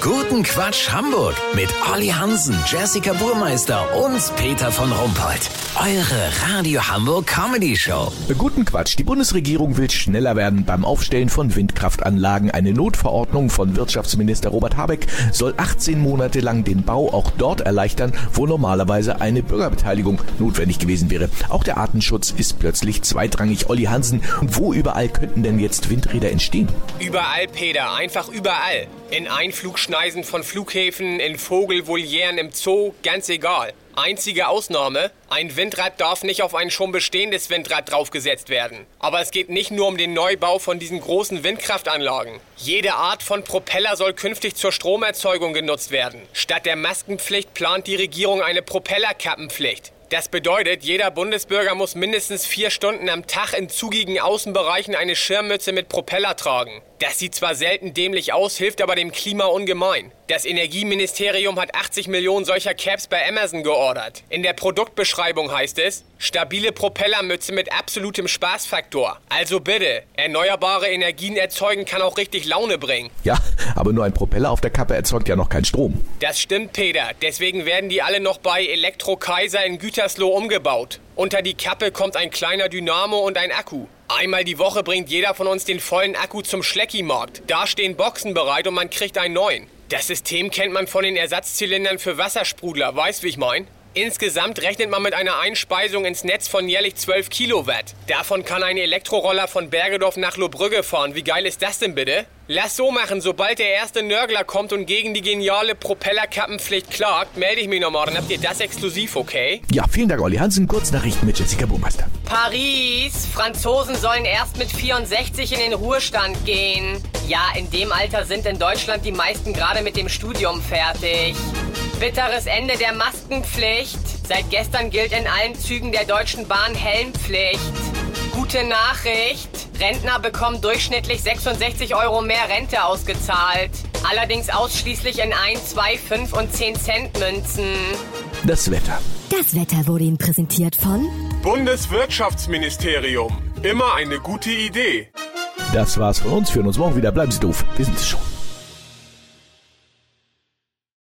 Guten Quatsch Hamburg mit Olli Hansen, Jessica Burmeister und Peter von Rumpold. Eure Radio Hamburg Comedy Show. Guten Quatsch. Die Bundesregierung will schneller werden beim Aufstellen von Windkraftanlagen. Eine Notverordnung von Wirtschaftsminister Robert Habeck soll 18 Monate lang den Bau auch dort erleichtern, wo normalerweise eine Bürgerbeteiligung notwendig gewesen wäre. Auch der Artenschutz ist plötzlich zweitrangig. Olli Hansen, und wo überall könnten denn jetzt Windräder entstehen? Überall, Peter, einfach überall. In Einflugschneisen von Flughäfen, in Vogelvolieren im Zoo, ganz egal. Einzige Ausnahme, ein Windrad darf nicht auf ein schon bestehendes Windrad draufgesetzt werden. Aber es geht nicht nur um den Neubau von diesen großen Windkraftanlagen. Jede Art von Propeller soll künftig zur Stromerzeugung genutzt werden. Statt der Maskenpflicht plant die Regierung eine Propellerkappenpflicht. Das bedeutet, jeder Bundesbürger muss mindestens vier Stunden am Tag in zugigen Außenbereichen eine Schirmmütze mit Propeller tragen. Das sieht zwar selten dämlich aus, hilft aber dem Klima ungemein. Das Energieministerium hat 80 Millionen solcher Caps bei Amazon geordert. In der Produktbeschreibung heißt es, stabile Propellermütze mit absolutem Spaßfaktor. Also bitte, erneuerbare Energien erzeugen kann auch richtig Laune bringen. Ja, aber nur ein Propeller auf der Kappe erzeugt ja noch keinen Strom. Das stimmt, Peter. Deswegen werden die alle noch bei Elektro Kaiser in Gütersloh umgebaut. Unter die Kappe kommt ein kleiner Dynamo und ein Akku. Einmal die Woche bringt jeder von uns den vollen Akku zum Schleckimarkt. Da stehen Boxen bereit und man kriegt einen neuen. Das System kennt man von den Ersatzzylindern für Wassersprudler, weißt wie ich mein? Insgesamt rechnet man mit einer Einspeisung ins Netz von jährlich 12 Kilowatt. Davon kann ein Elektroroller von Bergedorf nach Lobrügge fahren. Wie geil ist das denn bitte? Lass so machen, sobald der erste Nörgler kommt und gegen die geniale Propellerkappenpflicht klagt, melde ich mich nochmal. Dann habt ihr das exklusiv, okay? Ja, vielen Dank, Olli Hansen. Kurznachrichten mit Jessica Burmeister. Paris. Franzosen sollen erst mit 64 in den Ruhestand gehen. Ja, in dem Alter sind in Deutschland die meisten gerade mit dem Studium fertig. Bitteres Ende der Maskenpflicht. Seit gestern gilt in allen Zügen der Deutschen Bahn Helmpflicht. Gute Nachricht. Rentner bekommen durchschnittlich 66 Euro mehr Rente ausgezahlt. Allerdings ausschließlich in 1, 2, 5 und 10 Cent Münzen. Das Wetter. Das Wetter wurde Ihnen präsentiert von Bundeswirtschaftsministerium. Immer eine gute Idee. Das war's von uns. Wir hören uns morgen wieder. Bleiben Sie doof. Wir sind es schon.